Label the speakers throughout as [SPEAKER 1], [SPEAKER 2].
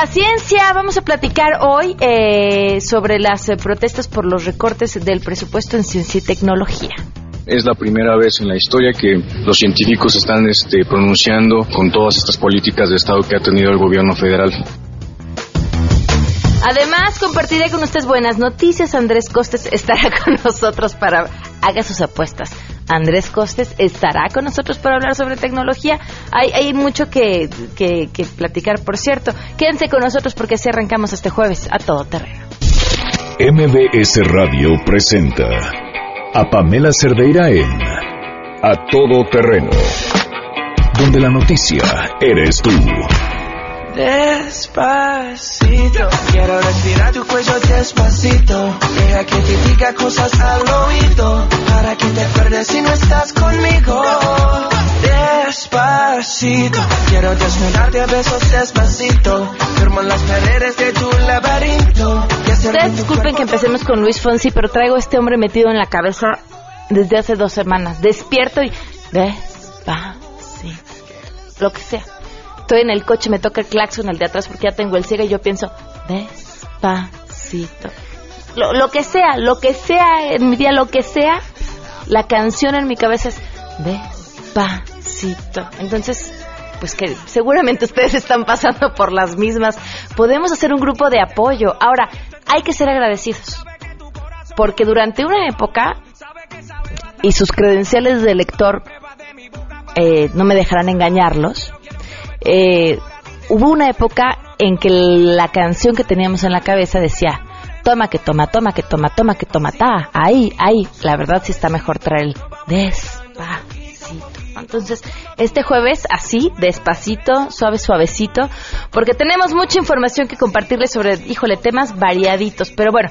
[SPEAKER 1] la ciencia. Vamos a platicar hoy eh, sobre las eh, protestas por los recortes del presupuesto en ciencia y tecnología.
[SPEAKER 2] Es la primera vez en la historia que los científicos están este, pronunciando con todas estas políticas de Estado que ha tenido el gobierno federal.
[SPEAKER 1] Además, compartiré con ustedes buenas noticias. Andrés Costes estará con nosotros para haga sus apuestas. Andrés Costes estará con nosotros para hablar sobre tecnología. Hay, mucho que, que, que platicar, por cierto. Quédense con nosotros porque así arrancamos este jueves a todo terreno.
[SPEAKER 3] MBS Radio presenta a Pamela Cerdeira en A Todo Terreno, donde la noticia eres tú.
[SPEAKER 4] Despacito, quiero respirar tu cuello despacito. Deja que te diga cosas al oído, para que te acuerdes si no estás conmigo. Despacito, quiero desnudarte a besos despacito. Firmo en las paredes de tu laberinto.
[SPEAKER 1] Ustedes disculpen que empecemos con Luis Fonsi, pero traigo a este hombre metido en la cabeza desde hace dos semanas. Despierto y... Despacito. Lo que sea. Estoy en el coche, me toca el claxon, el de atrás, porque ya tengo el ciego y yo pienso... Despacito. Lo, lo que sea, lo que sea en mi día, lo que sea, la canción en mi cabeza es... Despacito. Entonces... Pues que seguramente ustedes están pasando por las mismas. Podemos hacer un grupo de apoyo. Ahora, hay que ser agradecidos. Porque durante una época, y sus credenciales de lector eh, no me dejarán engañarlos, eh, hubo una época en que la canción que teníamos en la cabeza decía, toma que toma, toma que toma, toma que toma, ta, ahí, ahí. La verdad sí está mejor traer el despacito. Entonces, este jueves así, despacito, suave, suavecito, porque tenemos mucha información que compartirles sobre, híjole, temas variaditos. Pero bueno,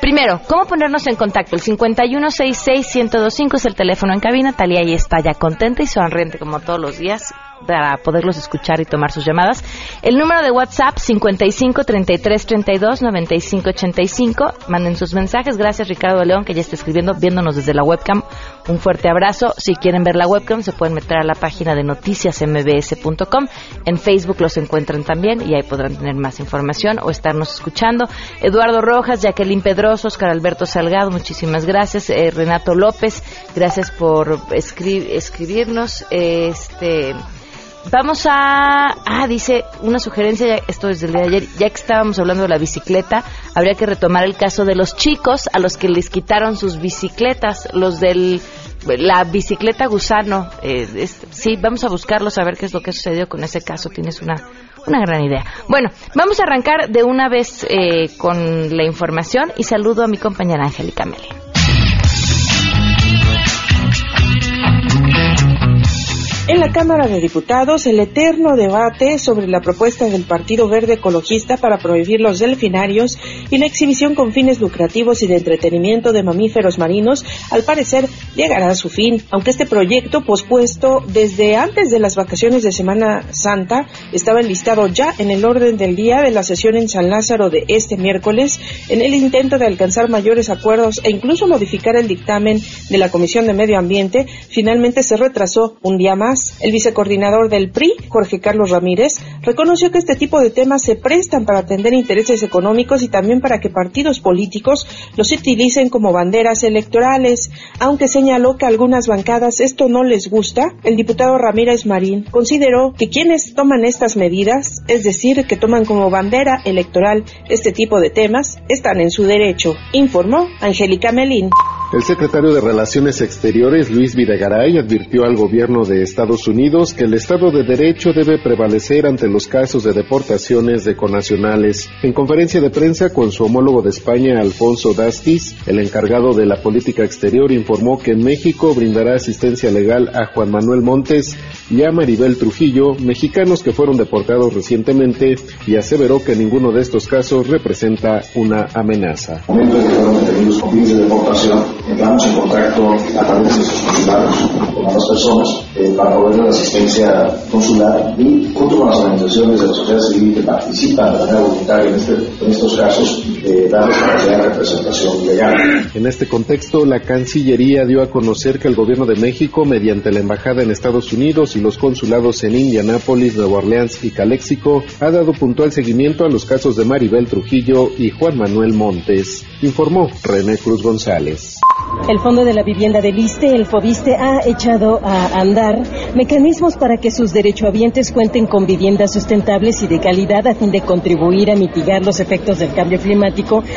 [SPEAKER 1] Primero, ¿cómo ponernos en contacto? El 5166-1025 es el teléfono en cabina. Talía ahí está ya contenta y sonriente como todos los días para poderlos escuchar y tomar sus llamadas. El número de WhatsApp 55 33 32 95 85. Manden sus mensajes. Gracias Ricardo León que ya está escribiendo, viéndonos desde la webcam. Un fuerte abrazo. Si quieren ver la webcam se pueden meter a la página de noticiasmbs.com. En Facebook los encuentran también y ahí podrán tener más información o estarnos escuchando. Eduardo Rojas, Jacqueline Pedroso, Oscar Alberto Salgado, muchísimas gracias. Eh, Renato López, gracias por escri- escribirnos. Este. Vamos a... Ah, dice una sugerencia, esto desde el día de ayer, ya que estábamos hablando de la bicicleta, habría que retomar el caso de los chicos a los que les quitaron sus bicicletas, los del... La bicicleta gusano, eh, sí, vamos a buscarlos a ver qué es lo que sucedió con ese caso. Tienes una, una gran idea. Bueno, vamos a arrancar de una vez eh, con la información y saludo a mi compañera Angélica Meli.
[SPEAKER 5] En la Cámara de Diputados, el eterno debate sobre la propuesta del Partido Verde Ecologista para prohibir los delfinarios y la exhibición con fines lucrativos y de entretenimiento de mamíferos marinos, al parecer llegará a su fin. Aunque este proyecto, pospuesto desde antes de las vacaciones de Semana Santa, estaba enlistado ya en el orden del día de la sesión en San Lázaro de este miércoles, en el intento de alcanzar mayores acuerdos e incluso modificar el dictamen de la Comisión de Medio Ambiente, finalmente se retrasó un día más. El vicecoordinador del PRI, Jorge Carlos Ramírez, reconoció que este tipo de temas se prestan para atender intereses económicos y también para que partidos políticos los utilicen como banderas electorales. Aunque señaló que a algunas bancadas esto no les gusta, el diputado Ramírez Marín consideró que quienes toman estas medidas, es decir, que toman como bandera electoral este tipo de temas, están en su derecho, informó Angélica Melín.
[SPEAKER 6] El secretario de Relaciones Exteriores, Luis Videgaray, advirtió al gobierno de Estados Unidos que el Estado de Derecho debe prevalecer ante los casos de deportaciones de conacionales. En conferencia de prensa con su homólogo de España, Alfonso Dastis, el encargado de la política exterior informó que México brindará asistencia legal a Juan Manuel Montes y a Maribel Trujillo, mexicanos que fueron deportados recientemente, y aseveró que ninguno de estos casos representa una amenaza.
[SPEAKER 7] Entramos en contacto a través de sus consulados con las personas eh, para proveer la asistencia consular y junto con las organizaciones de la sociedad civil que participan de manera voluntaria en, este- en estos casos, eh, representación legal.
[SPEAKER 6] En este contexto, la Cancillería dio a conocer que el gobierno de México, mediante la embajada en Estados Unidos y los consulados en Indianápolis, Nueva Orleans y Caléxico, ha dado puntual seguimiento a los casos de Maribel Trujillo y Juan Manuel Montes, informó René Cruz González.
[SPEAKER 8] El Fondo de la Vivienda del ISTE, el FOBISTE, ha echado a andar mecanismos para que sus derechohabientes cuenten con viviendas sustentables y de calidad a fin de contribuir a mitigar los efectos del cambio climático,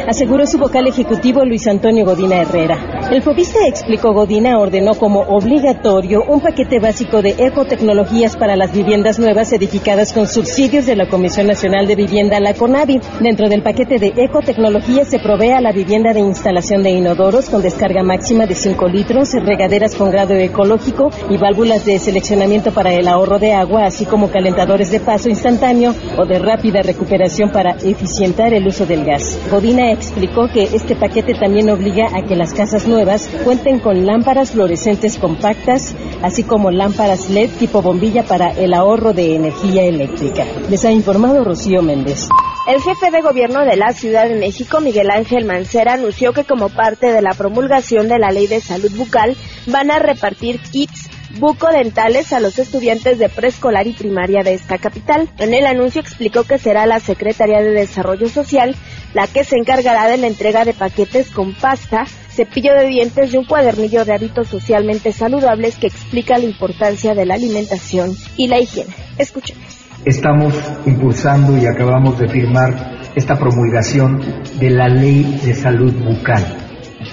[SPEAKER 8] aseguró su vocal ejecutivo Luis Antonio Godina Herrera. El FOBISTE, explicó Godina, ordenó como obligatorio un paquete básico de ecotecnologías para las viviendas nuevas edificadas con subsidios de la Comisión Nacional de Vivienda, la CONAVI. Dentro del paquete de ecotecnologías se provee a la vivienda de instalación de inodoros con descarga máxima de 5 litros, regaderas con grado ecológico y válvulas de seleccionamiento para el ahorro de agua, así como calentadores de paso instantáneo o de rápida recuperación para eficientar el uso del gas. Godina explicó que este paquete también obliga a que las casas nuevas cuenten con lámparas fluorescentes compactas, así como lámparas LED tipo bombilla para el ahorro de energía eléctrica. Les ha informado Rocío Méndez.
[SPEAKER 9] El jefe de gobierno de la Ciudad de México, Miguel Ángel Mancera, anunció que como parte de la promulgación de la Ley de Salud Bucal, van a repartir kits bucodentales a los estudiantes de preescolar y primaria de esta capital. En el anuncio explicó que será la Secretaría de Desarrollo Social la que se encargará de la entrega de paquetes con pasta, cepillo de dientes y un cuadernillo de hábitos socialmente saludables que explica la importancia de la alimentación y la higiene. Escuchemos
[SPEAKER 10] estamos impulsando y acabamos de firmar esta promulgación de la Ley de Salud Bucal.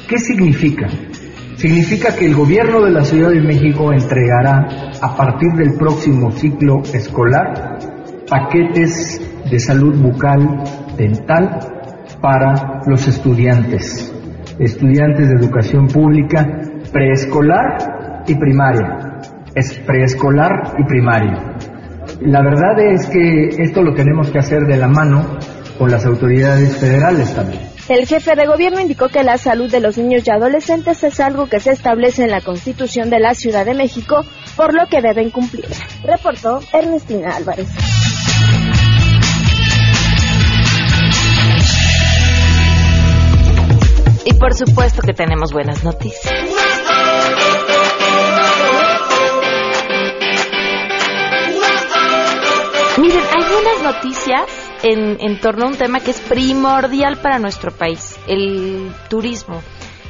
[SPEAKER 10] ¿Qué significa? Significa que el gobierno de la Ciudad de México entregará a partir del próximo ciclo escolar paquetes de salud bucal dental para los estudiantes, estudiantes de educación pública preescolar y primaria. Es preescolar y primaria. La verdad es que esto lo tenemos que hacer de la mano con las autoridades federales también.
[SPEAKER 9] El jefe de gobierno indicó que la salud de los niños y adolescentes es algo que se establece en la Constitución de la Ciudad de México, por lo que deben cumplir. Reportó Ernestina Álvarez.
[SPEAKER 1] Y por supuesto que tenemos buenas noticias. Miren, hay buenas noticias en, en, torno a un tema que es primordial para nuestro país, el turismo.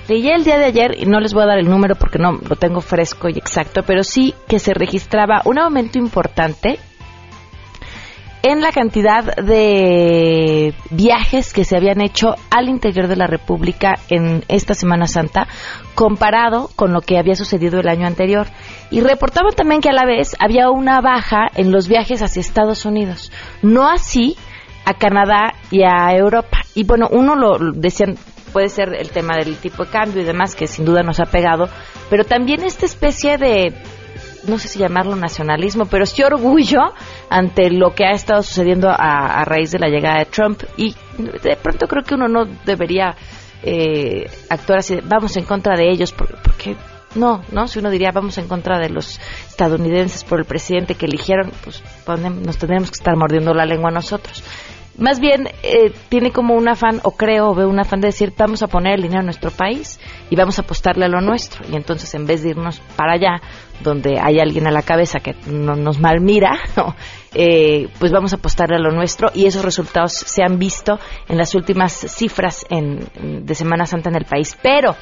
[SPEAKER 1] Leí el día de ayer, y no les voy a dar el número porque no lo tengo fresco y exacto, pero sí que se registraba un aumento importante en la cantidad de viajes que se habían hecho al interior de la República en esta Semana Santa comparado con lo que había sucedido el año anterior. Y reportaban también que a la vez había una baja en los viajes hacia Estados Unidos. No así a Canadá y a Europa. Y bueno, uno lo decían, puede ser el tema del tipo de cambio y demás, que sin duda nos ha pegado, pero también esta especie de no sé si llamarlo nacionalismo, pero sí orgullo ante lo que ha estado sucediendo a, raíz de la llegada de Trump. Y de pronto creo que uno no debería eh, actuar así, vamos en contra de ellos, porque, no, ¿no? Si uno diría vamos en contra de los estadounidenses por el presidente que eligieron, pues nos tendremos que estar mordiendo la lengua nosotros más bien eh, tiene como un afán, o creo, ve un afán de decir, vamos a poner el dinero en nuestro país y vamos a apostarle a lo nuestro. Y entonces, en vez de irnos para allá, donde hay alguien a la cabeza que no nos malmira, ¿no? eh, pues vamos a apostarle a lo nuestro y esos resultados se han visto en las últimas cifras en, de Semana Santa en el país. Pero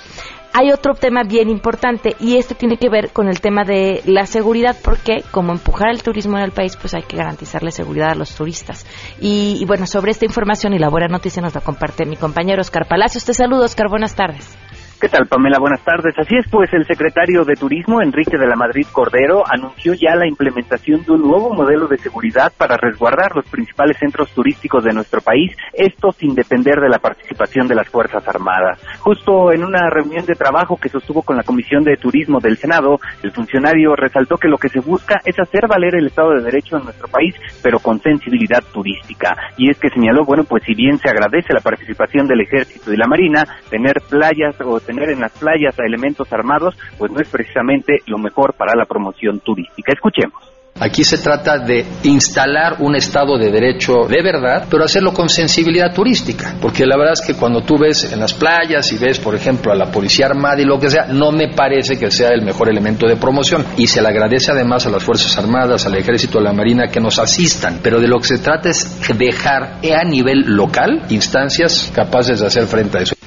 [SPEAKER 1] hay otro tema bien importante y este tiene que ver con el tema de la seguridad, porque como empujar el turismo en el país, pues hay que garantizarle seguridad a los turistas. Y, y bueno, sobre esta información y la buena noticia nos la comparte mi compañero Oscar Palacios. Te saludo, Oscar, buenas tardes.
[SPEAKER 11] ¿Qué tal, Pamela? Buenas tardes. Así es, pues el secretario de Turismo, Enrique de la Madrid Cordero, anunció ya la implementación de un nuevo modelo de seguridad para resguardar los principales centros turísticos de nuestro país, esto sin depender de la participación de las Fuerzas Armadas. Justo en una reunión de trabajo que sostuvo con la Comisión de Turismo del Senado, el funcionario resaltó que lo que se busca es hacer valer el Estado de Derecho en nuestro país, pero con sensibilidad turística. Y es que señaló, bueno, pues si bien se agradece la participación del Ejército y la Marina, tener playas o tener en las playas a elementos armados, pues no es precisamente lo mejor para la promoción turística. Escuchemos.
[SPEAKER 12] Aquí se trata de instalar un Estado de Derecho de verdad, pero hacerlo con sensibilidad turística. Porque la verdad es que cuando tú ves en las playas y ves, por ejemplo, a la policía armada y lo que sea, no me parece que sea el mejor elemento de promoción. Y se le agradece además a las Fuerzas Armadas, al Ejército, a la Marina que nos asistan. Pero de lo que se trata es dejar a nivel local instancias capaces de hacer frente a eso.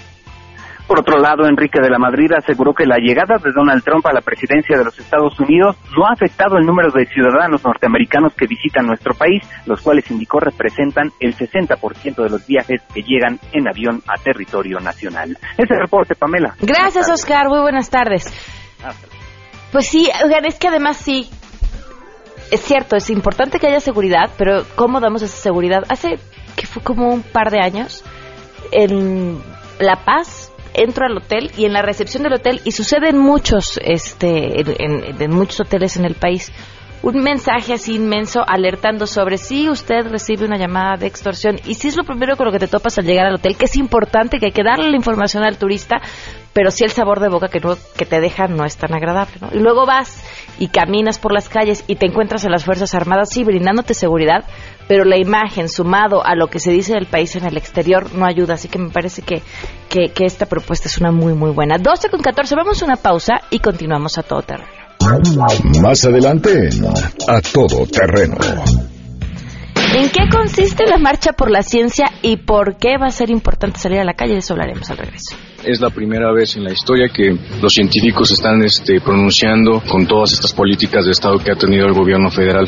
[SPEAKER 11] Por otro lado, Enrique de la Madrid aseguró que la llegada de Donald Trump a la presidencia de los Estados Unidos no ha afectado el número de ciudadanos norteamericanos que visitan nuestro país, los cuales indicó representan el 60% de los viajes que llegan en avión a territorio nacional. Ese reporte, Pamela.
[SPEAKER 1] Gracias, Oscar. Muy buenas tardes. Pues sí, oigan, es que además sí, es cierto, es importante que haya seguridad, pero ¿cómo damos esa seguridad? Hace que fue como un par de años en La Paz entro al hotel y en la recepción del hotel y sucede en muchos este en, muchos hoteles en el país un mensaje así inmenso alertando sobre si usted recibe una llamada de extorsión y si es lo primero con lo que te topas al llegar al hotel, que es importante que hay que darle la información al turista, pero si el sabor de boca que, no, que te deja no es tan agradable. Y luego vas y caminas por las calles y te encuentras a las Fuerzas Armadas, sí, brindándote seguridad, pero la imagen sumado a lo que se dice del país en el exterior no ayuda, así que me parece que, que, que esta propuesta es una muy, muy buena. 12 con 14, vamos a una pausa y continuamos a todo terreno.
[SPEAKER 3] Más adelante en A Todo Terreno.
[SPEAKER 1] ¿En qué consiste la marcha por la ciencia y por qué va a ser importante salir a la calle? De eso hablaremos al regreso.
[SPEAKER 2] Es la primera vez en la historia que los científicos están este, pronunciando con todas estas políticas de Estado que ha tenido el gobierno federal.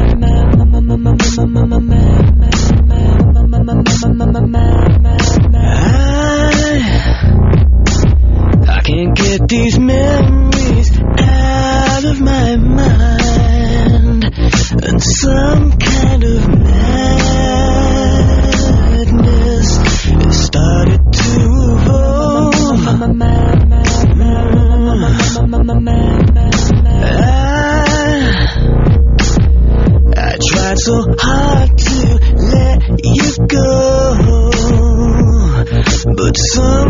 [SPEAKER 4] I can't get these memories out of my mind. And some kind of madness so hard to let you go, but some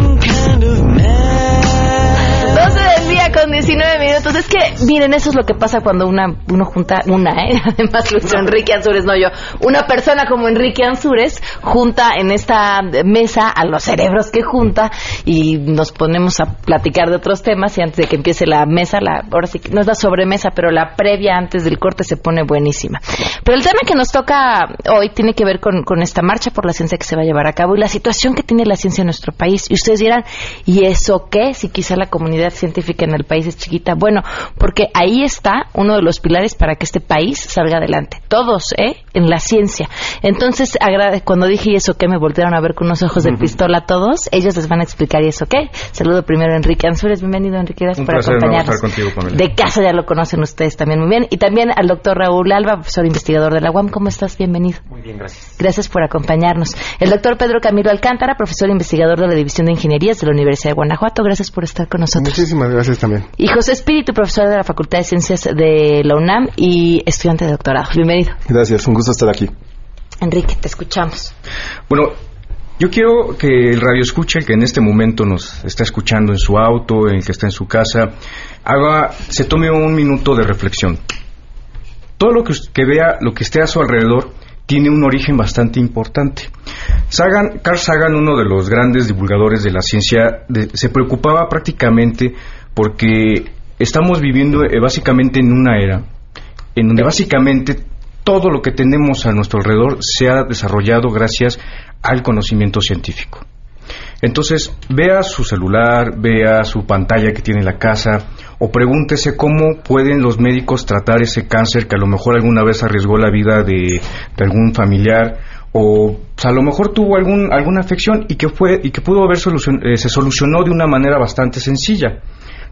[SPEAKER 1] con 19 minutos. Es que, miren, eso es lo que pasa cuando una, uno junta, una, ¿eh? Además, Luis Enrique Ansures, no yo. Una persona como Enrique Ansures junta en esta mesa a los cerebros que junta y nos ponemos a platicar de otros temas y antes de que empiece la mesa, la, ahora sí, que no es la sobremesa, pero la previa antes del corte se pone buenísima. Pero el tema que nos toca hoy tiene que ver con, con esta marcha por la ciencia que se va a llevar a cabo y la situación que tiene la ciencia en nuestro país. Y ustedes dirán, ¿y eso qué? Si quizá la comunidad científica en el país es chiquita. Bueno, porque ahí está uno de los pilares para que este país salga adelante. Todos, ¿eh? En la ciencia. Entonces, cuando dije y eso qué, me voltearon a ver con unos ojos de pistola todos. Ellos les van a explicar y eso qué. Saludo primero a Enrique Ansures. Bienvenido, Enrique. Gracias
[SPEAKER 13] Un
[SPEAKER 1] por
[SPEAKER 13] placer,
[SPEAKER 1] acompañarnos.
[SPEAKER 13] estar contigo,
[SPEAKER 1] de casa ya lo conocen ustedes también muy bien. Y también al doctor Raúl Alba, profesor investigador de la UAM. ¿Cómo estás? Bienvenido.
[SPEAKER 13] Muy bien, gracias.
[SPEAKER 1] Gracias por acompañarnos. El doctor Pedro Camilo Alcántara, profesor investigador de la División de Ingenierías de la Universidad de Guanajuato. Gracias por estar con nosotros.
[SPEAKER 14] Muchísimas gracias también.
[SPEAKER 1] Y José Espíritu, profesor de la Facultad de Ciencias de la UNAM y estudiante de doctorado. Bienvenido.
[SPEAKER 14] Gracias, un gusto estar aquí.
[SPEAKER 1] Enrique, te escuchamos.
[SPEAKER 13] Bueno, yo quiero que el radio escuche, el que en este momento nos está escuchando en su auto, el que está en su casa, haga, se tome un minuto de reflexión. Todo lo que, que vea, lo que esté a su alrededor, tiene un origen bastante importante. Sagan, Carl Sagan, uno de los grandes divulgadores de la ciencia, de- se preocupaba prácticamente porque estamos viviendo eh, básicamente en una era en donde básicamente todo lo que tenemos a nuestro alrededor se ha desarrollado gracias al conocimiento científico. Entonces, vea su celular, vea su pantalla que tiene en la casa, o pregúntese cómo pueden los médicos tratar ese cáncer que a lo mejor alguna vez arriesgó la vida de, algún familiar, o pues, a lo mejor tuvo algún, alguna afección y que, fue, y que pudo haber solucion- eh, se solucionó de una manera bastante sencilla.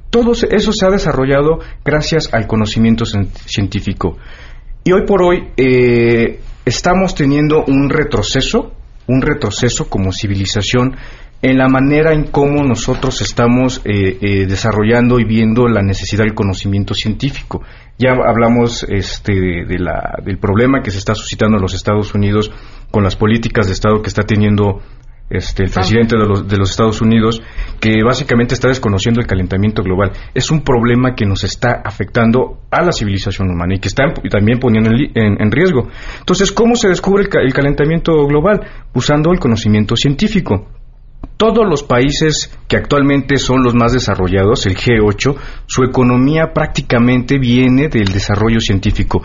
[SPEAKER 13] Todo eso se ha desarrollado gracias al conocimiento cien- científico. Y hoy por hoy eh, estamos teniendo un retroceso, un retroceso como civilización en la manera en cómo nosotros estamos eh, eh, desarrollando y viendo la necesidad del conocimiento científico. Ya hablamos este, del problema que se está suscitando en los Estados Unidos con las políticas de Estado que está teniendo este, el presidente de los, de los, Estados Unidos, que básicamente está desconociendo el calentamiento global. Es un problema que nos está afectando a la civilización humana y que está también poniendo en, riesgo. Entonces, ¿cómo se descubre el, calentamiento global? Usando el conocimiento científico. Todos los países que actualmente son los más desarrollados, el G8, su economía prácticamente viene del desarrollo científico.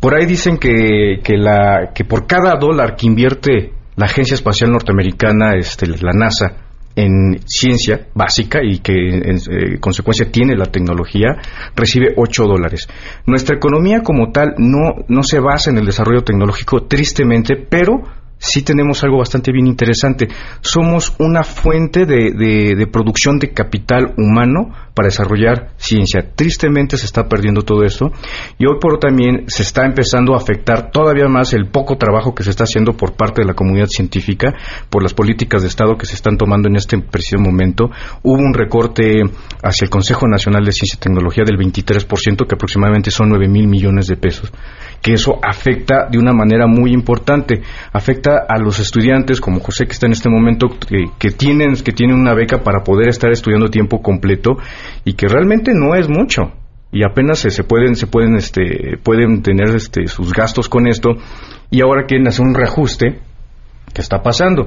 [SPEAKER 13] Por ahí dicen que, que, la, que por cada dólar que invierte la Agencia Espacial Norteamericana, este, la NASA, en ciencia básica y que en, eh, consecuencia tiene la tecnología, recibe 8 dólares. Nuestra economía como tal no, no se basa en el desarrollo tecnológico, tristemente, pero sí tenemos algo bastante bien interesante. Somos una fuente de, de, producción de capital humano para desarrollar ciencia. Tristemente se está perdiendo todo esto y hoy por hoy también se está empezando a afectar todavía más el poco trabajo que se está haciendo por parte de la comunidad científica por las políticas de Estado que se están tomando en este preciso momento. Hubo un recorte hacia el Consejo Nacional de Ciencia y Tecnología del 23%, que aproximadamente son 9 mil millones de pesos que eso afecta de una manera muy importante. Afecta a los estudiantes, como José que está en este momento, que, tienen, que tienen una beca para poder estar estudiando tiempo completo y que realmente no es mucho y apenas se, pueden se pueden este pueden tener este sus gastos con esto y ahora quieren hacer un reajuste ¿qué está pasando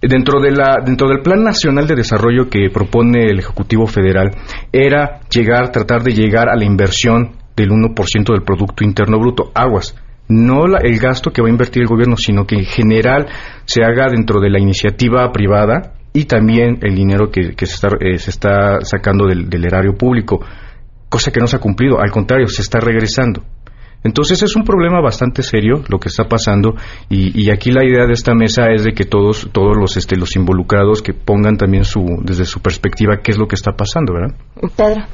[SPEAKER 13] dentro de la dentro del plan nacional de desarrollo que propone el ejecutivo federal era llegar tratar de llegar a la inversión del 1% del Producto Interno Bruto. Aguas. No el gasto que va a invertir el gobierno, sino que en general se haga dentro de la iniciativa privada y también el dinero que, se, está, eh, se, está, sacando del, erario público, cosa que no se ha cumplido, al contrario, se está regresando. Entonces es un problema bastante serio lo que está pasando y, aquí la idea de esta mesa es de que todos todos los este, los involucrados que pongan también su desde su perspectiva qué es lo que está pasando, ¿verdad?
[SPEAKER 1] Pedro.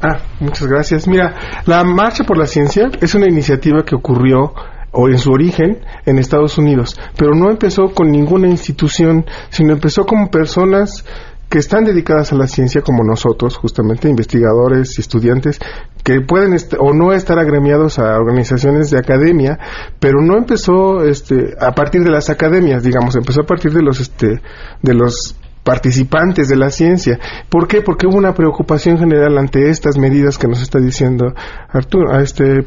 [SPEAKER 14] Ah, muchas gracias. Mira, la Marcha por la Ciencia es una iniciativa que ocurrió o en su origen en Estados Unidos, pero no empezó con ninguna institución, sino empezó con personas que están dedicadas a la ciencia como nosotros, justamente investigadores y estudiantes que pueden o no estar agremiados a organizaciones de academia, pero no empezó este a partir de las academias, digamos, empezó a partir de los este de los participantes de la ciencia. ¿Por qué? Porque hubo una preocupación general ante estas medidas que nos está diciendo Arturo, a este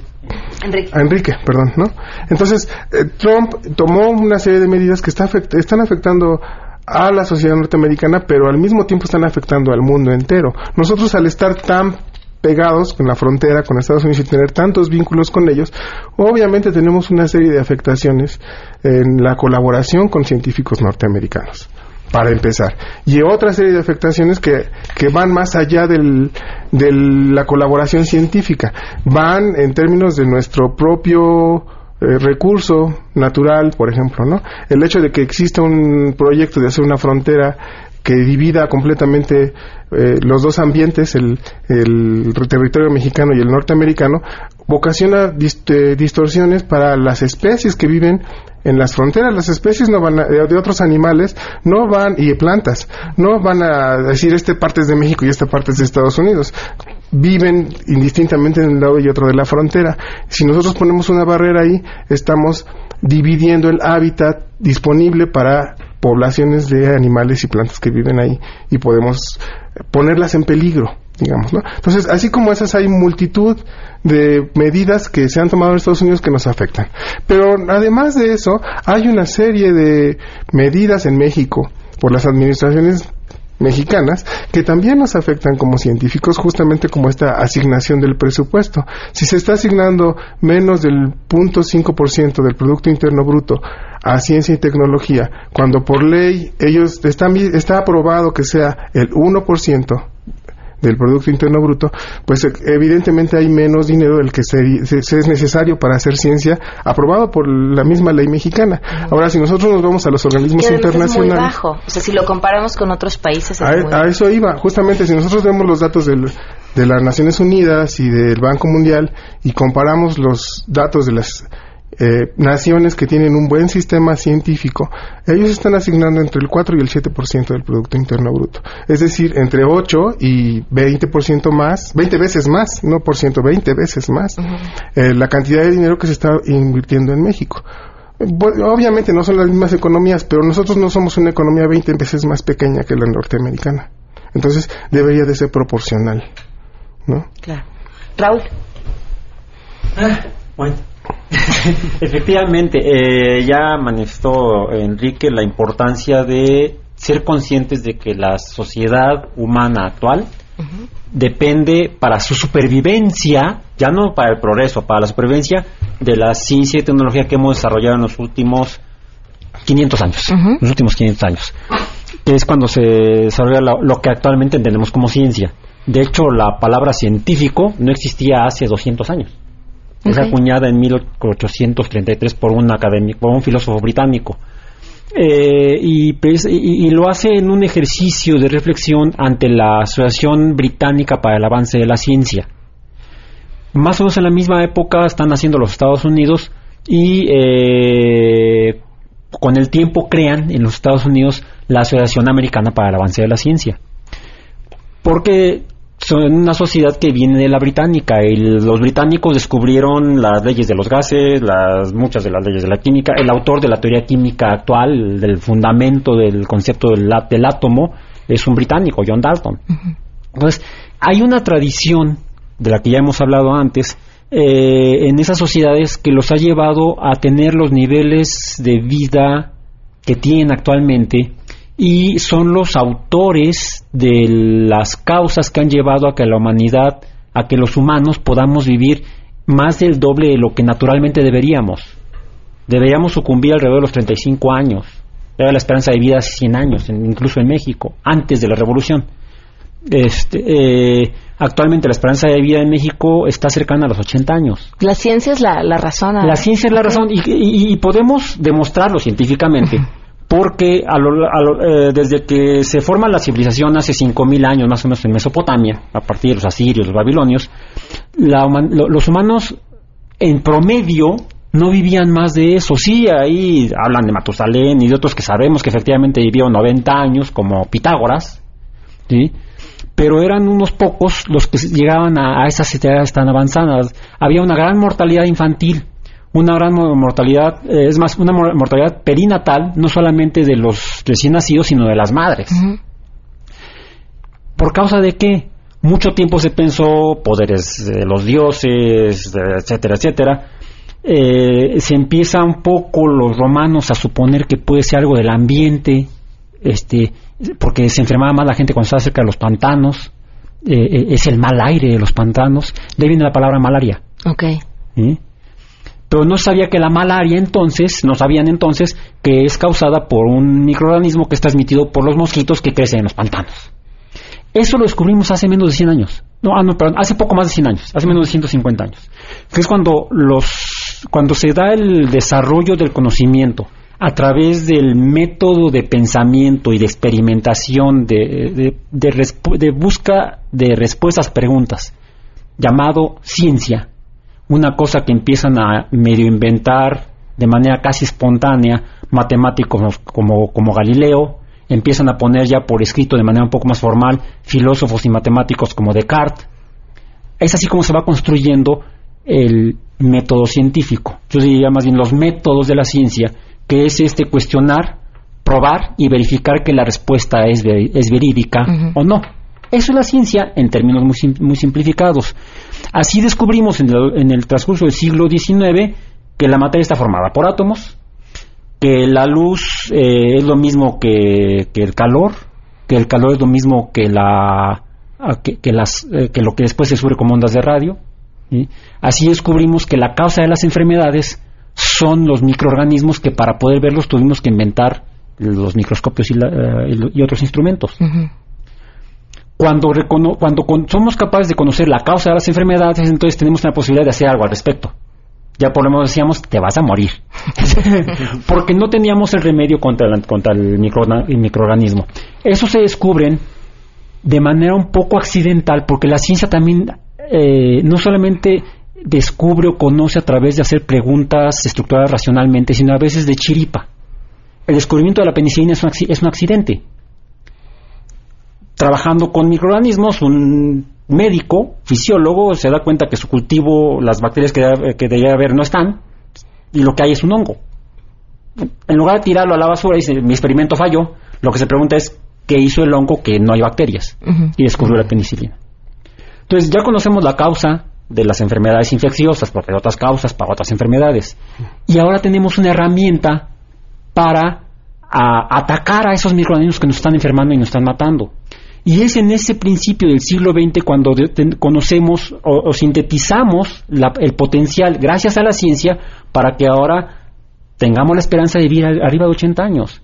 [SPEAKER 1] Enrique.
[SPEAKER 14] Enrique, perdón, ¿no? Entonces, eh, Trump tomó una serie de medidas que está están afectando a la sociedad norteamericana, pero al mismo tiempo están afectando al mundo entero. Nosotros al estar tan pegados con la frontera con Estados Unidos y tener tantos vínculos con ellos, obviamente tenemos una serie de afectaciones en la colaboración con científicos norteamericanos para empezar. Y otra serie de afectaciones que, que van más allá del, de la colaboración científica, van en términos de nuestro propio eh, recurso natural, por ejemplo, ¿no? El hecho de que exista un proyecto de hacer una frontera que divida completamente eh, los dos ambientes, el, el, territorio mexicano y el norteamericano, ocasiona eh, distorsiones para las especies que viven en las fronteras. Las especies no van de otros animales no van y plantas no van a decir este parte es de México y esta parte es de Estados Unidos viven indistintamente en un lado y otro de la frontera. Si nosotros ponemos una barrera ahí estamos dividiendo el hábitat disponible para poblaciones de animales y plantas que viven ahí y podemos ponerlas en peligro digamos, ¿no? Entonces, así como esas hay multitud de medidas que se han tomado en Estados Unidos que nos afectan. Pero además de eso, hay una serie de medidas en México por las administraciones mexicanas que también nos afectan como científicos justamente como esta asignación del presupuesto. Si se está asignando menos del 0.5% del Producto Interno Bruto a ciencia y tecnología, cuando por ley ellos están, está aprobado que sea el 1%, del Producto Interno Bruto, pues eh, evidentemente hay menos dinero del que se, se- se es necesario para hacer ciencia aprobado por la misma ley mexicana. Ahora, si nosotros nos vamos a los organismos
[SPEAKER 1] además es muy
[SPEAKER 14] internacionales...
[SPEAKER 1] bajo. O sea, si lo comparamos con otros países, es
[SPEAKER 14] A,
[SPEAKER 1] muy
[SPEAKER 14] a eso iba, justamente si nosotros vemos los datos del- de las Naciones Unidas y del Banco Mundial y comparamos los datos de las eh, naciones que tienen un buen sistema científico, ellos están asignando entre el 4 y el 7% del Producto Interno Bruto. Es decir, entre 8 y 20% más, 20 veces más, no por ciento, 20 veces más, eh, la cantidad de dinero que se está invirtiendo en México. Obviamente no son las mismas economías, pero nosotros no somos una economía 20 veces más pequeña que la norteamericana. Entonces debería de ser proporcional, ¿no?
[SPEAKER 1] Claro. Raúl.
[SPEAKER 15] Bueno. Efectivamente, eh, ya manifestó Enrique la importancia de ser conscientes de que la sociedad humana actual depende para su supervivencia, ya no para el progreso, para la supervivencia de la ciencia y tecnología que hemos desarrollado en los últimos 500 años, los últimos 500 años, que es cuando se desarrolla lo, lo que actualmente entendemos como ciencia. De hecho, la palabra científico no existía hace 200 años. Es acuñada en 1833 por un académico, por un filósofo británico. Eh, y, pues, y- y lo hace en un ejercicio de reflexión ante la Asociación Británica para el Avance de la Ciencia. Más o menos en la misma época están haciendo los Estados Unidos y eh, con el tiempo crean en los Estados Unidos la Asociación Americana para el Avance de la Ciencia. Porque son una sociedad que viene de la británica y los británicos descubrieron las leyes de los gases, las muchas de las leyes de la química. El autor de la teoría química actual, del fundamento del concepto del átomo, es un británico, John Dalton. Entonces, hay una tradición de la que ya hemos hablado antes eh, en esas sociedades que los ha llevado a tener los niveles de vida que tienen actualmente y son los autores de las causas que han llevado a que la humanidad, a que los humanos podamos vivir más del doble de lo que naturalmente deberíamos. Deberíamos sucumbir alrededor de los 35 años. Era la esperanza de vida hace 100 años, incluso en México, antes de la revolución. Este, eh, actualmente la esperanza de vida en México está cercana a los 80 años.
[SPEAKER 1] La ciencia es la, la razón.
[SPEAKER 15] La ciencia es la razón y, y- y podemos demostrarlo científicamente. Porque a lo- a lo- eh, desde que se forma la civilización hace 5.000 años más o menos en Mesopotamia, a partir de los asirios, los babilonios, la los humanos en promedio no vivían más de eso. Sí, ahí hablan de Matusalén y de otros que sabemos que efectivamente vivieron 90 años, como Pitágoras, ¿sí? pero eran unos pocos los que llegaban a, a esas edades tan avanzadas. Había una gran mortalidad infantil, una gran mo- mortalidad, eh, es más, una mor- mortalidad perinatal, no solamente de los recién nacidos, sino de las madres. ¿Por causa de qué? Mucho tiempo se pensó poderes de los dioses, etcétera, etcétera. Eh, se empieza un poco los romanos a suponer que puede ser algo del ambiente, este, porque se enfermaba más la gente cuando estaba cerca de los pantanos. eh, es el mal aire de los pantanos. De ahí viene la palabra malaria.
[SPEAKER 1] Ok.
[SPEAKER 15] ¿sí? Pero no sabía que la malaria entonces, no sabían entonces que es causada por un microorganismo que es transmitido por los mosquitos que crecen en los pantanos. Eso lo descubrimos hace menos de 100 años. No, ah, no, perdón, hace poco más de 100 años, hace menos de 150 años. Que es cuando los cuando se da el desarrollo del conocimiento a través del método de pensamiento y de experimentación de, de, de de busca de respuestas preguntas llamado ciencia una cosa que empiezan a medio inventar de manera casi espontánea matemáticos como, como Galileo, empiezan a poner ya por escrito de manera un poco más formal filósofos y matemáticos como Descartes. Es así como se va construyendo el método científico. Yo diría más bien los métodos de la ciencia, que es este cuestionar, probar y verificar que la respuesta es, es verídica o no. Eso es la ciencia en términos muy, muy simplificados. Así descubrimos en el, transcurso del siglo XIX que la materia está formada por átomos, que la luz eh, es lo mismo que, que el calor, que el calor es lo mismo que la a que, las, eh, que lo que después se sube como ondas de radio. ¿sí? Así descubrimos que la causa de las enfermedades son los microorganismos que para poder verlos tuvimos que inventar los microscopios y, la- eh, y otros instrumentos. Cuando, recono- cuando somos capaces de conocer la causa de las enfermedades, entonces tenemos la posibilidad de hacer algo al respecto. Ya por lo menos decíamos, te vas a morir. Porque no teníamos el remedio contra, la- contra el, microorga- el microorganismo. Eso se descubren de manera un poco accidental, porque la ciencia también eh, no solamente descubre o conoce a través de hacer preguntas estructuradas racionalmente, sino a veces de chiripa. El descubrimiento de la penicilina es un accidente. Trabajando con microorganismos, un médico, fisiólogo, se da cuenta que su cultivo, las bacterias que, que debería haber no están, y lo que hay es un hongo. En lugar de tirarlo a la basura y dice, mi experimento falló, lo que se pregunta es, ¿qué hizo el hongo que no hay bacterias? Y descubrió la penicilina. Entonces ya conocemos la causa de las enfermedades infecciosas, porque hay otras causas para otras enfermedades. Y ahora tenemos una herramienta para a- atacar a esos microorganismos que nos están enfermando y nos están matando. Y es en ese principio del siglo XX cuando conocemos o, sintetizamos la- el potencial, gracias a la ciencia, para que ahora tengamos la esperanza de vivir arriba de 80 años.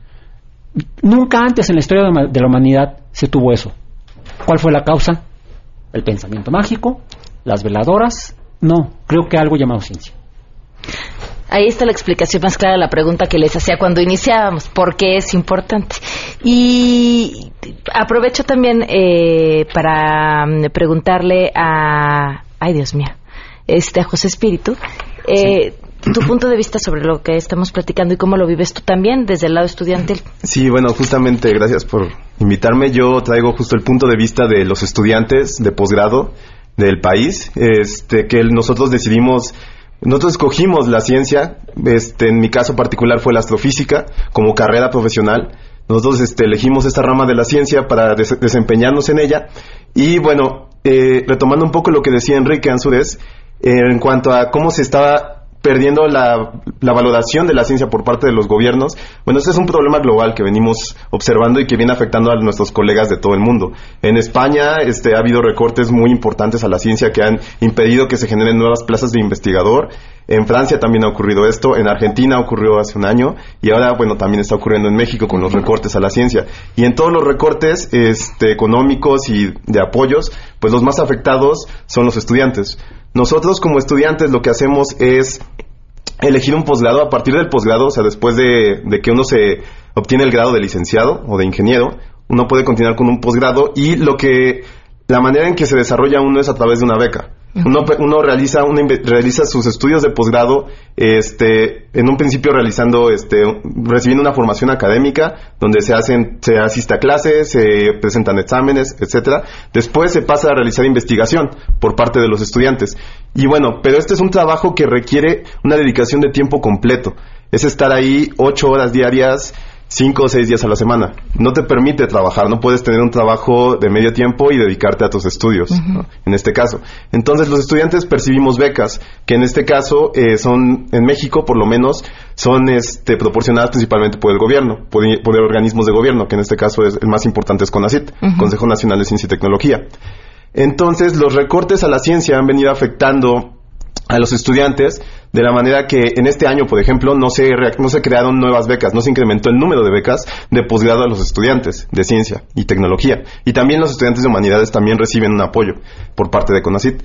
[SPEAKER 15] Nunca antes en la historia de la humanidad se tuvo eso. ¿Cuál fue la causa? ¿El pensamiento mágico? ¿Las veladoras? No, creo que algo llamado ciencia.
[SPEAKER 1] Ahí está la explicación más clara de la pregunta que les hacía cuando iniciábamos, por qué es importante. Y aprovecho también eh, para mm, preguntarle a, ay Dios mío, este, a José Espíritu, eh, tu punto de vista sobre lo que estamos platicando y cómo lo vives tú también desde el lado estudiantil.
[SPEAKER 16] Sí, bueno, justamente gracias por invitarme. Yo traigo justo el punto de vista de los estudiantes de posgrado del país, este, que nosotros decidimos, nosotros escogimos la ciencia, este, en mi caso particular fue la astrofísica como carrera profesional. Nosotros este, elegimos esta rama de la ciencia para des- desempeñarnos en ella. Y bueno, eh, retomando un poco lo que decía Enrique Ansúrez, en cuanto a cómo se estaba perdiendo la, valoración de la ciencia por parte de los gobiernos. Bueno, este es un problema global que venimos observando y que viene afectando a nuestros colegas de todo el mundo. En España este, ha habido recortes muy importantes a la ciencia que han impedido que se generen nuevas plazas de investigador. En Francia también ha ocurrido esto, en Argentina ocurrió hace un año y ahora, bueno, también está ocurriendo en México con los recortes a la ciencia. Y en todos los recortes este, económicos y de apoyos, pues los más afectados son los estudiantes. Nosotros como estudiantes lo que hacemos es elegir un posgrado a partir del posgrado, o sea, después de, que uno se obtiene el grado de licenciado o de ingeniero, uno puede continuar con un posgrado y lo que la manera en que se desarrolla uno es a través de una beca. Uno, uno realiza inve- realiza sus estudios de posgrado este en un principio realizando este recibiendo una formación académica donde se hacen se asiste a clases, se presentan exámenes, etcétera. Después se pasa a realizar investigación por parte de los estudiantes. Y bueno, pero este es un trabajo que requiere una dedicación de tiempo completo. Es estar ahí ocho horas diarias cinco o seis días a la semana. No te permite trabajar, no puedes tener un trabajo de medio tiempo y dedicarte a tus estudios, ¿no? en este caso. Entonces los estudiantes percibimos becas, que en este caso eh, son, en México por lo menos, son este, proporcionadas principalmente por el gobierno, por, por organismos de gobierno, que en este caso es el más importante es CONACYT,
[SPEAKER 17] Ujú.
[SPEAKER 16] Consejo Nacional de Ciencia y Tecnología. Entonces los recortes a la ciencia han venido afectando a los estudiantes de la manera que en este año, por ejemplo, no se, no se crearon nuevas becas, no se incrementó el número de becas de posgrado a los estudiantes de ciencia y tecnología. Y también los estudiantes de humanidades también reciben un apoyo por parte de CONACYT.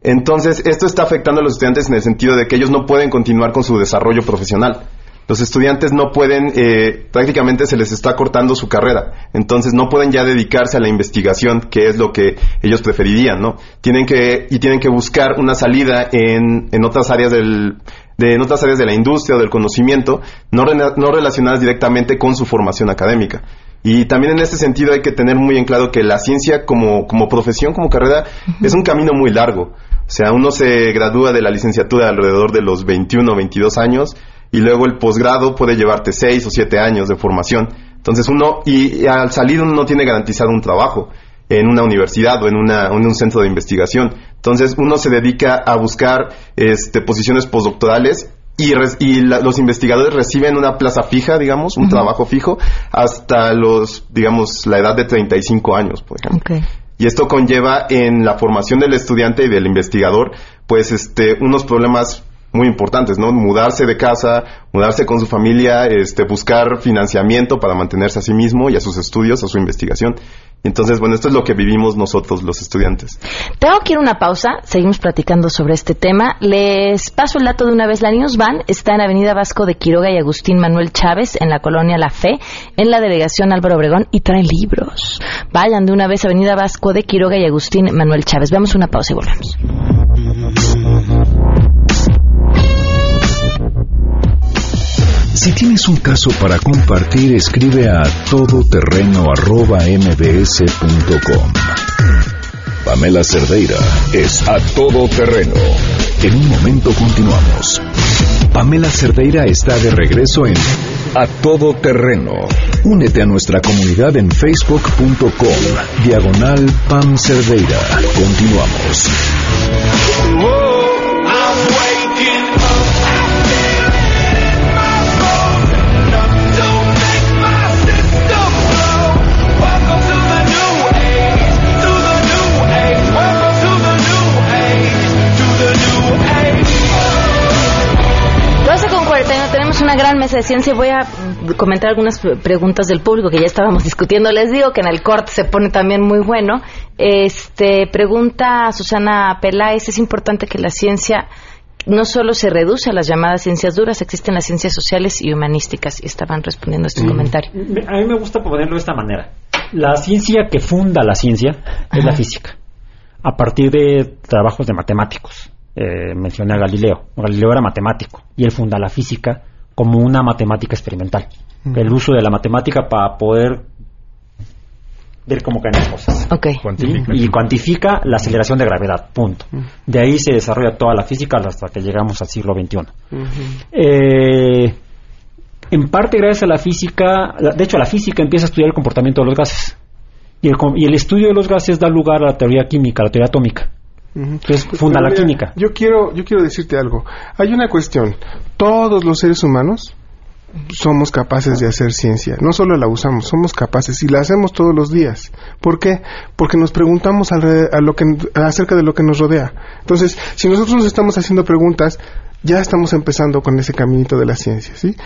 [SPEAKER 16] Entonces, esto está afectando a los estudiantes en el sentido de que ellos no pueden continuar con su desarrollo profesional. Los estudiantes no pueden, eh, prácticamente se les está cortando su carrera. Entonces no pueden ya dedicarse a la investigación, que es lo que ellos preferirían, ¿no? Tienen que, y tienen que buscar una salida en, en otras áreas del, de, en otras áreas de la industria o del conocimiento, no, no relacionadas directamente con su formación académica. Y también en este sentido hay que tener muy en claro que la ciencia como, como profesión, como carrera, es un camino muy largo. O sea, uno se gradúa de la licenciatura alrededor de los 21 o 22 años y luego el posgrado puede llevarte 6 o 7 años de formación. Entonces uno, y, y al salir uno no tiene garantizado un trabajo en una universidad o en, una, en un centro de investigación. Entonces uno se dedica a buscar este, posiciones postdoctorales y, res- y la- los investigadores reciben una plaza fija, digamos, un trabajo fijo, hasta los, digamos, la edad de 35 años, por ejemplo. Y esto conlleva en la formación del estudiante y del investigador, pues, este, unos problemas muy importantes, ¿no? Mudarse de casa, mudarse con su familia, este, buscar financiamiento para mantenerse a sí mismo y a sus estudios, a su investigación. Entonces, bueno, esto es lo que vivimos nosotros, los estudiantes.
[SPEAKER 1] Tengo que ir a una pausa, seguimos platicando sobre este tema. Les paso el dato de una vez. La News Van está en Avenida Vasco de Quiroga y Agustín Manuel Chávez, en la colonia La Fe, en la delegación Álvaro Obregón, y traen libros. Vayan de una vez a Avenida Vasco de Quiroga y Agustín Manuel Chávez. Veamos una pausa y volvemos.
[SPEAKER 3] Si tienes un caso para compartir, escribe a todoterreno.mbs.com. Pamela Cerdeira es a todoterreno. En un momento continuamos. Pamela Cerdeira está de regreso en A Todo Terreno. Únete a nuestra comunidad en facebook.com. Diagonal Pam Cerdeira. Continuamos.
[SPEAKER 1] Mesa de ciencia. Voy a comentar algunas preguntas del público que ya estábamos discutiendo. Les digo que en el corte se pone también muy bueno. Este pregunta Susana Peláez, es importante que la ciencia no solo se reduce a las llamadas ciencias duras, existen las ciencias sociales y humanísticas. Y estaban respondiendo a este comentario.
[SPEAKER 15] A mí me gusta ponerlo de esta manera. La ciencia que funda la ciencia es la física, a partir de trabajos de matemáticos. Eh, mencioné a Galileo. Galileo era matemático y él funda la física como una matemática experimental. El uso de la matemática para poder ver cómo caen las cosas. Y cuantifica la aceleración de gravedad, punto. De ahí se desarrolla toda la física hasta que llegamos al siglo XXI. Eh, en parte gracias a la física, de hecho la física empieza a estudiar el comportamiento de los gases. Y el, y el estudio de los gases da lugar a la teoría química, a la teoría atómica. Entonces funda la química.
[SPEAKER 14] Yo quiero, yo quiero decirte algo. Hay una cuestión. Todos los seres humanos somos capaces de hacer ciencia. No solo la usamos, somos capaces y la hacemos todos los días. ¿Por qué? Porque nos preguntamos a lo que, acerca de lo que nos rodea. Entonces, si nosotros nos estamos haciendo preguntas, ya estamos empezando con ese caminito de la ciencia, ¿sí?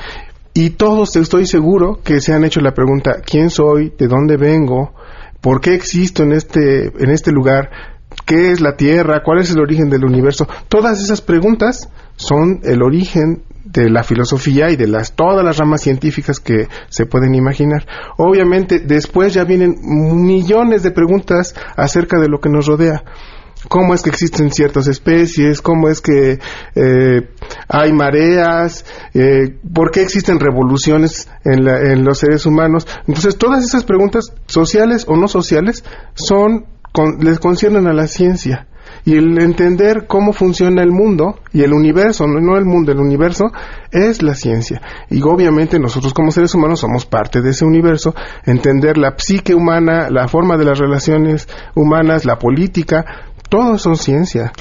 [SPEAKER 14] Y todos estoy seguro que se han hecho la pregunta, ¿quién soy? ¿De dónde vengo? ¿Por qué existo en este, en este lugar? ¿Qué es la Tierra? ¿Cuál es el origen del universo? Todas esas preguntas son el origen de la filosofía y de las todas las ramas científicas que se pueden imaginar. Obviamente, después ya vienen millones de preguntas acerca de lo que nos rodea cómo es que existen ciertas especies, cómo es que eh, hay mareas, eh, por qué existen revoluciones en, en, los seres humanos. Entonces, todas esas preguntas, sociales o no sociales, son les conciernen a la ciencia y el entender cómo funciona el mundo y el universo, no el mundo, el universo es la ciencia. Y obviamente nosotros como seres humanos somos parte de ese universo, entender la psique humana, la forma de las relaciones humanas, la política, todo son ciencia.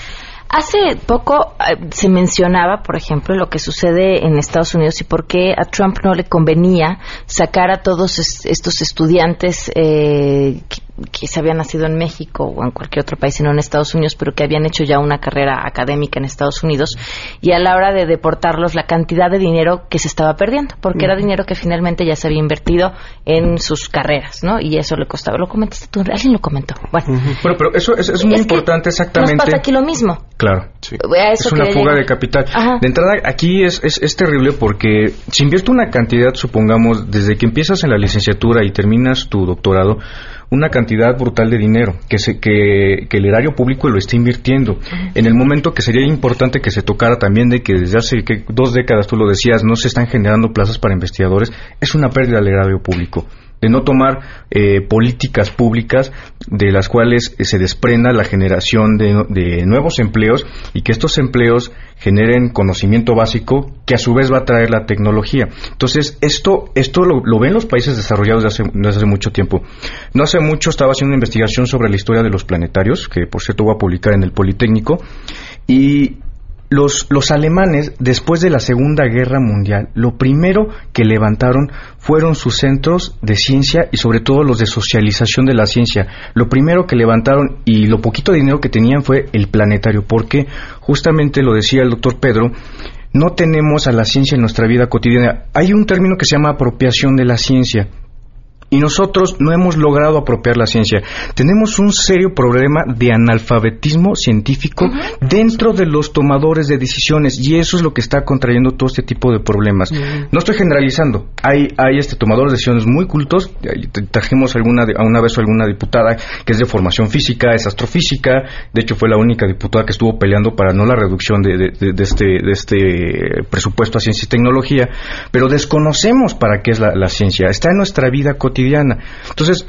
[SPEAKER 1] Hace poco eh, se mencionaba, por ejemplo, lo que sucede en Estados Unidos y por qué a Trump no le convenía sacar a todos estos estudiantes eh, que se habían nacido en México o en cualquier otro país, sino en Estados Unidos, pero que habían hecho ya una carrera académica en Estados Unidos, y a la hora de deportarlos, la cantidad de dinero que se estaba perdiendo, porque era dinero que finalmente ya se había invertido en sus carreras, ¿no? Y eso le costaba. ¿Lo comentaste tú? ¿Alguien lo comentó? Bueno,
[SPEAKER 13] pero eso es, muy importante exactamente.
[SPEAKER 1] Nos pasa aquí lo mismo.
[SPEAKER 13] Claro. es una fuga de capital. De entrada, aquí es, es, es terrible porque si invierto una cantidad, supongamos, desde que empiezas en la licenciatura y terminas tu doctorado, una cantidad brutal de dinero que, se, que, el erario público lo está invirtiendo. En el momento que sería importante que se tocara también de que desde hace dos décadas, tú lo decías, no se están generando plazas para investigadores, es una pérdida del erario público de no tomar eh, políticas públicas de las cuales se desprenda la generación de, nuevos empleos y que estos empleos generen conocimiento básico que a su vez va a traer la tecnología. Entonces, esto, esto lo, ven los países desarrollados desde hace, desde hace mucho tiempo. No hace mucho estaba haciendo una investigación sobre la historia de los planetarios, que por cierto voy a publicar en el Politécnico, y los, los alemanes, después de la Segunda Guerra Mundial, lo primero que levantaron fueron sus centros de ciencia y sobre todo los de socialización de la ciencia. Lo primero que levantaron y lo poquito dinero que tenían fue el planetario, porque justamente lo decía el doctor Pedro, no tenemos a la ciencia en nuestra vida cotidiana. Hay un término que se llama apropiación de la ciencia. Y nosotros no hemos logrado apropiar la ciencia. Tenemos un serio problema de analfabetismo científico dentro de los tomadores de decisiones y eso es lo que está contrayendo todo este tipo de problemas. No estoy generalizando. Hay, hay este tomadores de decisiones muy cultos. Trajimos alguna, a una vez alguna diputada que es de formación física, es astrofísica. De hecho, fue la única diputada que estuvo peleando para no la reducción de, este, de este presupuesto a ciencia y tecnología. Pero desconocemos para qué es la, la ciencia. Está en nuestra vida cotidiana entonces,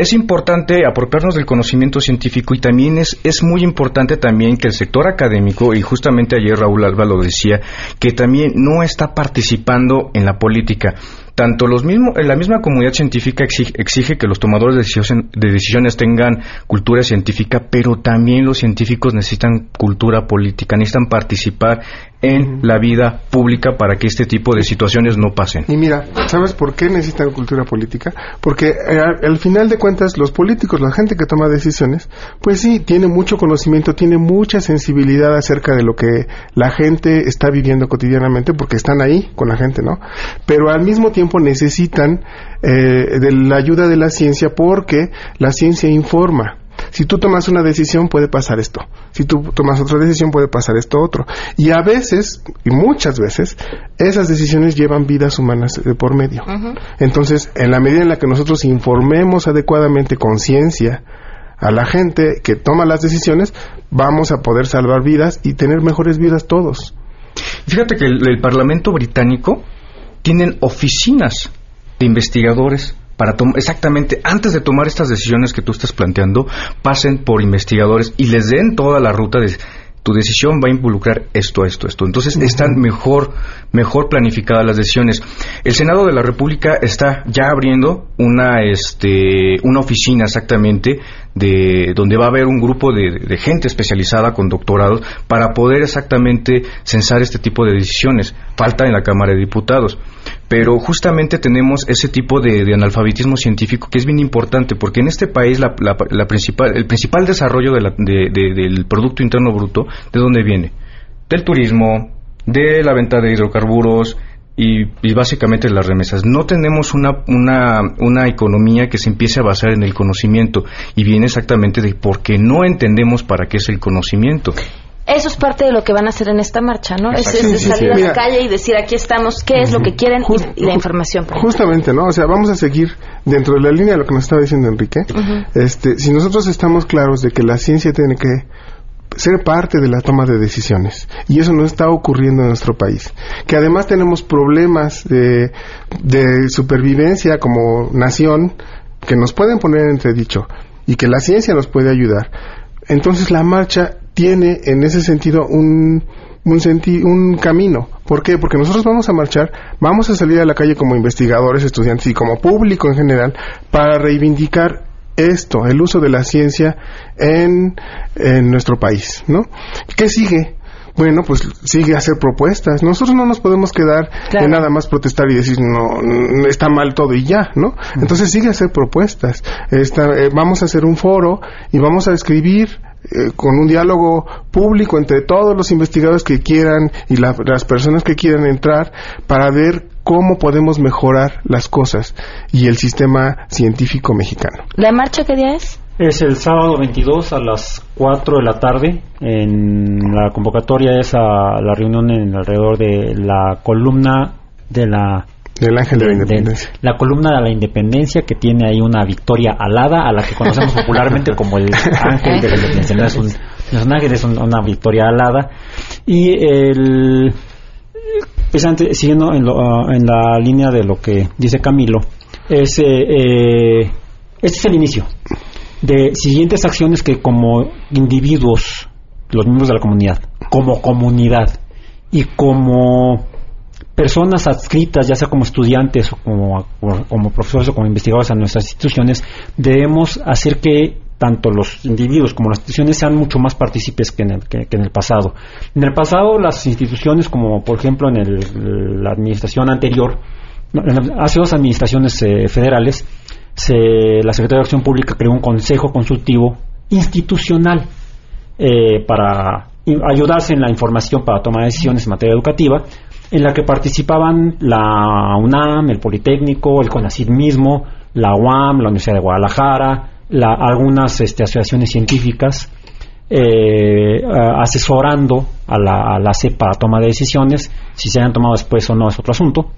[SPEAKER 13] es importante apropiarnos del conocimiento científico y también es, es muy importante también que el sector académico, y justamente ayer Raúl Alba lo decía, que también no está participando en la política. Tanto los mismos, la misma comunidad científica exige, que los tomadores de decisiones, tengan cultura científica, pero también los científicos necesitan cultura política, necesitan participar en la vida pública para que este tipo de situaciones no pasen.
[SPEAKER 14] Y mira, ¿sabes por qué necesitan cultura política? Porque eh, al final de cuentas los políticos, la gente que toma decisiones, pues sí, tiene mucho conocimiento, tiene mucha sensibilidad acerca de lo que la gente está viviendo cotidianamente porque están ahí con la gente, ¿no? Pero al mismo tiempo necesitan eh, de la ayuda de la ciencia porque la ciencia informa. Si tú tomas una decisión puede pasar esto. Si tú tomas otra decisión puede pasar esto otro. Y a veces, y muchas veces, esas decisiones llevan vidas humanas de por medio. Entonces, en la medida en la que nosotros informemos adecuadamente con ciencia a la gente que toma las decisiones, vamos a poder salvar vidas y tener mejores vidas todos.
[SPEAKER 13] Fíjate que el Parlamento británico tienen oficinas de investigadores para exactamente antes de tomar estas decisiones que tú estás planteando, pasen por investigadores y les den toda la ruta de tu decisión va a involucrar esto, esto, esto. Entonces están mejor, mejor planificadas las decisiones. El Senado de la República está ya abriendo una, este, una oficina exactamente de donde va a haber un grupo de, gente especializada con doctorados para poder exactamente censar este tipo de decisiones. Falta en la Cámara de Diputados. Pero justamente tenemos ese tipo de, analfabetismo científico que es bien importante porque en este país la, principal, el principal desarrollo del Producto Interno Bruto, ¿de dónde viene? Del turismo, de la venta de hidrocarburos, y, básicamente las remesas. No tenemos una, una, una, economía que se empiece a basar en el conocimiento y viene exactamente de porque no entendemos para qué es el conocimiento.
[SPEAKER 1] Eso es parte de lo que van a hacer en esta marcha, ¿no? Es, salir a la calle y decir aquí estamos, qué es lo que quieren y, la información.
[SPEAKER 14] Justamente, ¿no? O sea, vamos a seguir dentro de la línea de lo que nos estaba diciendo Enrique. este, si nosotros estamos claros de que la ciencia tiene que ser parte de la toma de decisiones. Y eso no está ocurriendo en nuestro país. Que además tenemos problemas de, de supervivencia como nación que nos pueden poner en entredicho y que la ciencia nos puede ayudar. Entonces la marcha tiene en ese sentido un, un, un camino. ¿Por qué? Porque nosotros vamos a marchar, vamos a salir a la calle como investigadores, estudiantes y como público en general para reivindicar esto, el uso de la ciencia en, en nuestro país, ¿no? ¿Qué sigue? bueno, pues sigue a hacer propuestas. Nosotros no nos podemos quedar en nada más protestar y decir, no, está mal todo y ya, ¿no? Entonces sigue a hacer propuestas. Eh, vamos a hacer un foro y vamos a escribir eh, con un diálogo público entre todos los investigadores que quieran y las personas que quieran entrar para ver cómo podemos mejorar las cosas y el sistema científico mexicano.
[SPEAKER 1] ¿La marcha qué día es?
[SPEAKER 15] Es el sábado 22 a las 4 de la tarde. En la convocatoria es a la reunión en alrededor de la columna de la
[SPEAKER 14] del ángel de, la independencia.
[SPEAKER 15] la columna de la independencia que tiene ahí una victoria alada a la que conocemos popularmente como el ángel de la independencia. No es un, ángel, es una victoria alada. Y el. Siguiendo en, ah, en, la línea de lo que dice Camilo, es, eh, eh, este es el inicio de siguientes acciones que como individuos, los miembros de la comunidad, como comunidad y como personas adscritas, ya sea como estudiantes o como profesores o como investigadores a nuestras instituciones, debemos hacer que tanto los individuos como las instituciones sean mucho más partícipes que en el, que, en el pasado. En el pasado las instituciones, como por ejemplo en el, la administración anterior, hace dos administraciones eh, federales, se, la Secretaría de Acción Pública creó un consejo consultivo institucional eh, para ayudarse en la información para tomar decisiones en materia educativa, en la que participaban la UNAM, el Politécnico, el CONACYT mismo, la UAM, la Universidad de Guadalajara, algunas este, asociaciones científicas, eh, asesorando a la, a CEP para toma de decisiones, si se han tomado después o no es otro asunto,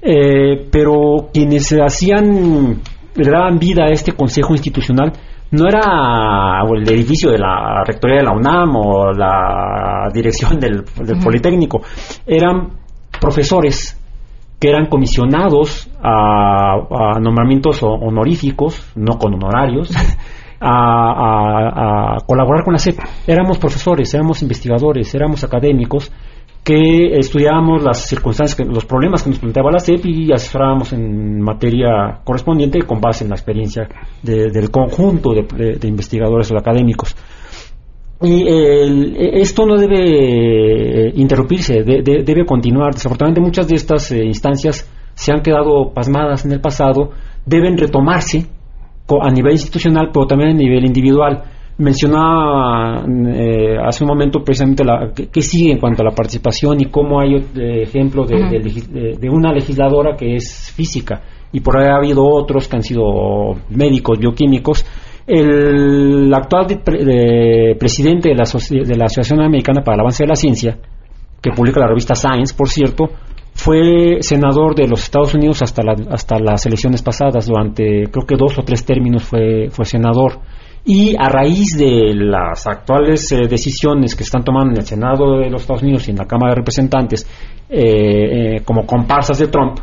[SPEAKER 15] eh, pero quienes hacían, le daban vida a este consejo institucional no era el edificio de la rectoría de la UNAM o la dirección del, Politécnico, eran profesores que eran comisionados a, nombramientos honoríficos, no con honorarios, a, colaborar con la CEP. Éramos profesores, éramos investigadores, éramos académicos que estudiábamos las circunstancias, los problemas que nos planteaba la CEP y asesorábamos en materia correspondiente con base en la experiencia del conjunto de, investigadores o académicos. Y esto no debe interrumpirse, debe continuar. Desafortunadamente muchas de estas eh, instancias se han quedado pasmadas en el pasado, deben retomarse a nivel institucional, pero también a nivel individual. Mencionaba eh, hace un momento precisamente la, qué sigue en cuanto a la participación y cómo hay eh, ejemplo de, de, una legisladora que es física y por ahí ha habido otros que han sido médicos, bioquímicos. El actual presidente de la, de la Asociación Americana para el Avance de la Ciencia, que publica la revista Science, por cierto, fue senador de los Estados Unidos hasta, hasta las elecciones pasadas, durante creo que dos o tres términos fue, fue senador. Y a raíz de las actuales eh, decisiones que están tomando en el Senado de los Estados Unidos y en la Cámara de Representantes eh, eh, como comparsas de Trump,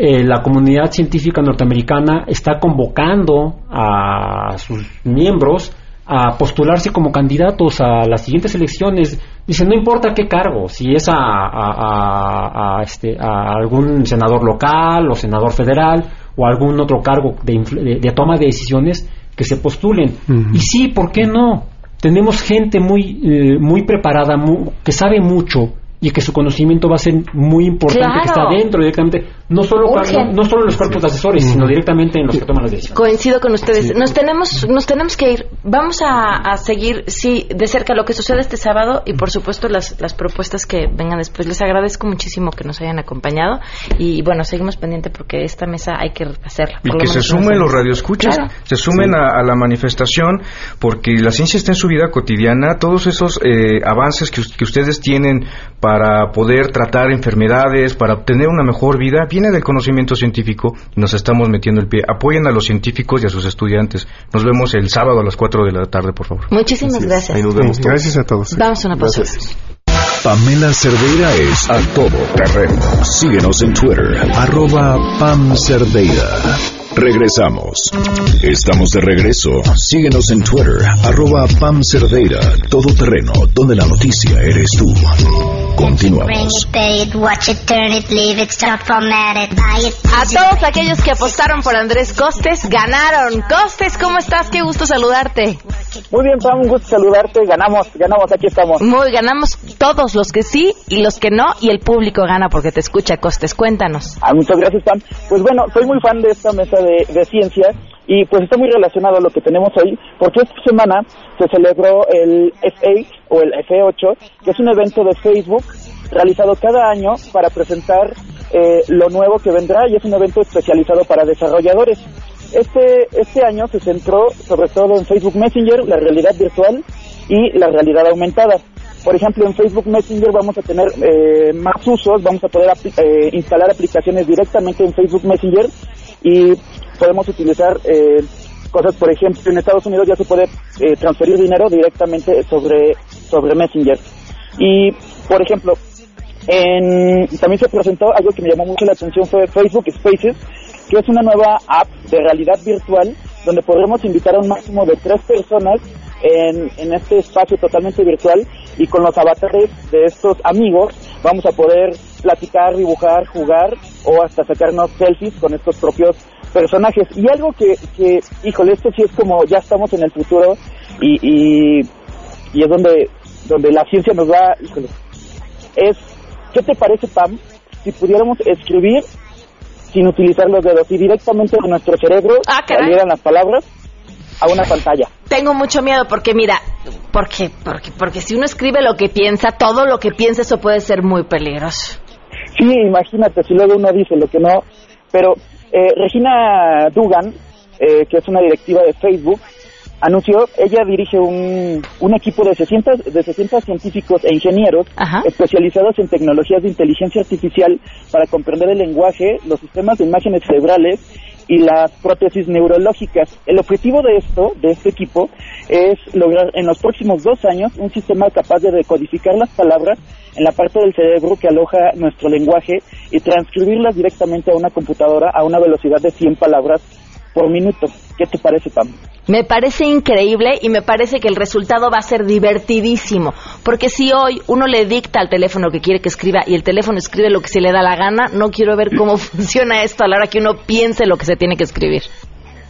[SPEAKER 15] la comunidad científica norteamericana está convocando a sus miembros a postularse como candidatos a las siguientes elecciones. Dice, no importa qué cargo, si es a, este, a algún senador local o senador federal o algún otro cargo de toma de decisiones, que se postulen. Y sí, ¿por qué no? Tenemos gente muy, eh, muy preparada, que sabe mucho y que su conocimiento va a ser muy importante, que está dentro directamente no solo, no solo en los cuerpos de asesores, sino directamente en los que toman las decisiones.
[SPEAKER 1] Coincido con ustedes. Nos tenemos nos tenemos que ir. Vamos a, seguir, sí, de cerca lo que sucede este sábado y, por supuesto, las, las propuestas que vengan después. Les agradezco muchísimo que nos hayan acompañado y, bueno, seguimos pendiente porque esta mesa hay que hacerla.
[SPEAKER 13] Y que se sumen los radioescuchas, se sumen a, la manifestación porque la ciencia está en su vida cotidiana. Todos esos eh, avances que, que ustedes tienen para poder tratar enfermedades, para obtener una mejor vida, viene del conocimiento científico y nos estamos metiendo el pie. Apoyen a los científicos y a sus estudiantes. Nos vemos el sábado a las 4 de la tarde, por favor.
[SPEAKER 1] Muchísimas gracias.
[SPEAKER 14] Gracias a todos.
[SPEAKER 1] Vamos a una pausa.
[SPEAKER 3] Pamela Cerdeira es a todo terreno. Síguenos en Twitter, arroba Pam Cerdeira. Regresamos. Estamos de regreso. Síguenos en Twitter, arroba Pam Cerdeira, todo terreno, donde la noticia eres tú. Continuamos.
[SPEAKER 1] A todos aquellos que apostaron por Andrés Costes, ganaron. Costes, ¿cómo estás? Qué gusto saludarte.
[SPEAKER 17] Muy bien, Pam, un gusto saludarte. Ganamos, ganamos, aquí estamos.
[SPEAKER 1] Muy, ganamos todos los que sí y los que no, y el público gana porque te escucha, Costes. Cuéntanos.
[SPEAKER 17] Ah, muchas gracias, Pam. Pues bueno, soy muy fan de esta mesa de, de ciencia y pues está muy relacionado a lo que tenemos hoy, porque esta semana se celebró el F8 o el F8, que es un evento de Facebook realizado cada año para presentar eh, lo nuevo que vendrá y es un evento especializado para desarrolladores. Este, este año se centró sobre todo en Facebook Messenger, la realidad virtual y la realidad aumentada. Por ejemplo, en Facebook Messenger vamos a tener eh, más usos, vamos a poder eh, instalar aplicaciones directamente en Facebook Messenger y podemos utilizar eh, cosas, por ejemplo, en Estados Unidos ya se puede eh, transferir dinero directamente sobre, sobre Messenger. Y, por ejemplo, en, también se presentó algo que me llamó mucho la atención fue Facebook Spaces, que es una nueva app de realidad virtual donde podremos invitar a un máximo de tres personas en, en este espacio totalmente virtual y con los avatares de estos amigos vamos a poder platicar, dibujar, jugar o hasta sacarnos selfies con estos propios personajes. Y algo que, que, híjole, esto sí es como ya estamos en el futuro y, y, y es donde, donde la ciencia nos va, híjole, es, ¿qué te parece, Pam, si pudiéramos escribir sin utilizar los dedos y directamente de nuestro cerebro
[SPEAKER 1] Ah,
[SPEAKER 17] salieran las palabras a una pantalla?
[SPEAKER 1] Tengo mucho miedo porque mira, porque, porque, porque si uno escribe lo que piensa, todo lo que piensa, eso puede ser muy peligroso.
[SPEAKER 17] Sí, imagínate, si luego uno dice lo que no. Pero eh, Regina Dugan, eh, que es una directiva de Facebook, anunció, ella dirige un, un equipo de 60, de 60 científicos e ingenieros especializados en tecnologías de inteligencia artificial para comprender el lenguaje, los sistemas de imágenes cerebrales y las prótesis neurológicas. El objetivo de esto, de este equipo, es lograr en los próximos dos años un sistema capaz de decodificar las palabras en la parte del cerebro que aloja nuestro lenguaje y transcribirlas directamente a una computadora a una velocidad de 100 palabras por minuto. ¿Qué te parece, Pam?
[SPEAKER 1] Me parece increíble y me parece que el resultado va a ser divertidísimo. Porque si hoy uno le dicta al teléfono que quiere que escriba y el teléfono escribe lo que se le da la gana, no quiero ver cómo funciona esto a la hora que uno piense lo que se tiene que escribir.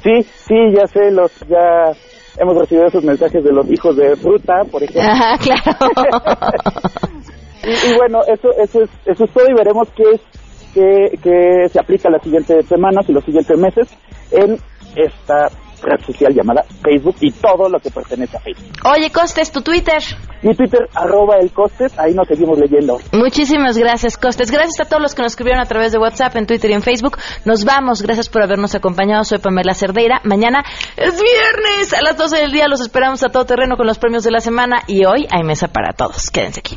[SPEAKER 17] Sí, sí, ya sé, los ya hemos recibido esos mensajes de los hijos de fruta, por ejemplo.
[SPEAKER 1] Ajá, claro.
[SPEAKER 17] y, y bueno, eso, eso, es, eso es todo y veremos qué es que, que se aplica las siguientes semanas y los siguientes meses en esta red social llamada Facebook y todo lo que pertenece a Facebook.
[SPEAKER 1] Oye, Costes, tu Twitter.
[SPEAKER 17] Mi Twitter, arroba el Costes, ahí nos seguimos leyendo.
[SPEAKER 1] Muchísimas gracias, Costes. Gracias a todos los que nos escribieron a través de WhatsApp, en Twitter y en Facebook. Nos vamos. Gracias por habernos acompañado. Soy Pamela Cerdeira. Mañana es viernes. A las 12 del día los esperamos a todo terreno con los premios de la semana. Y hoy hay mesa para todos. Quédense aquí.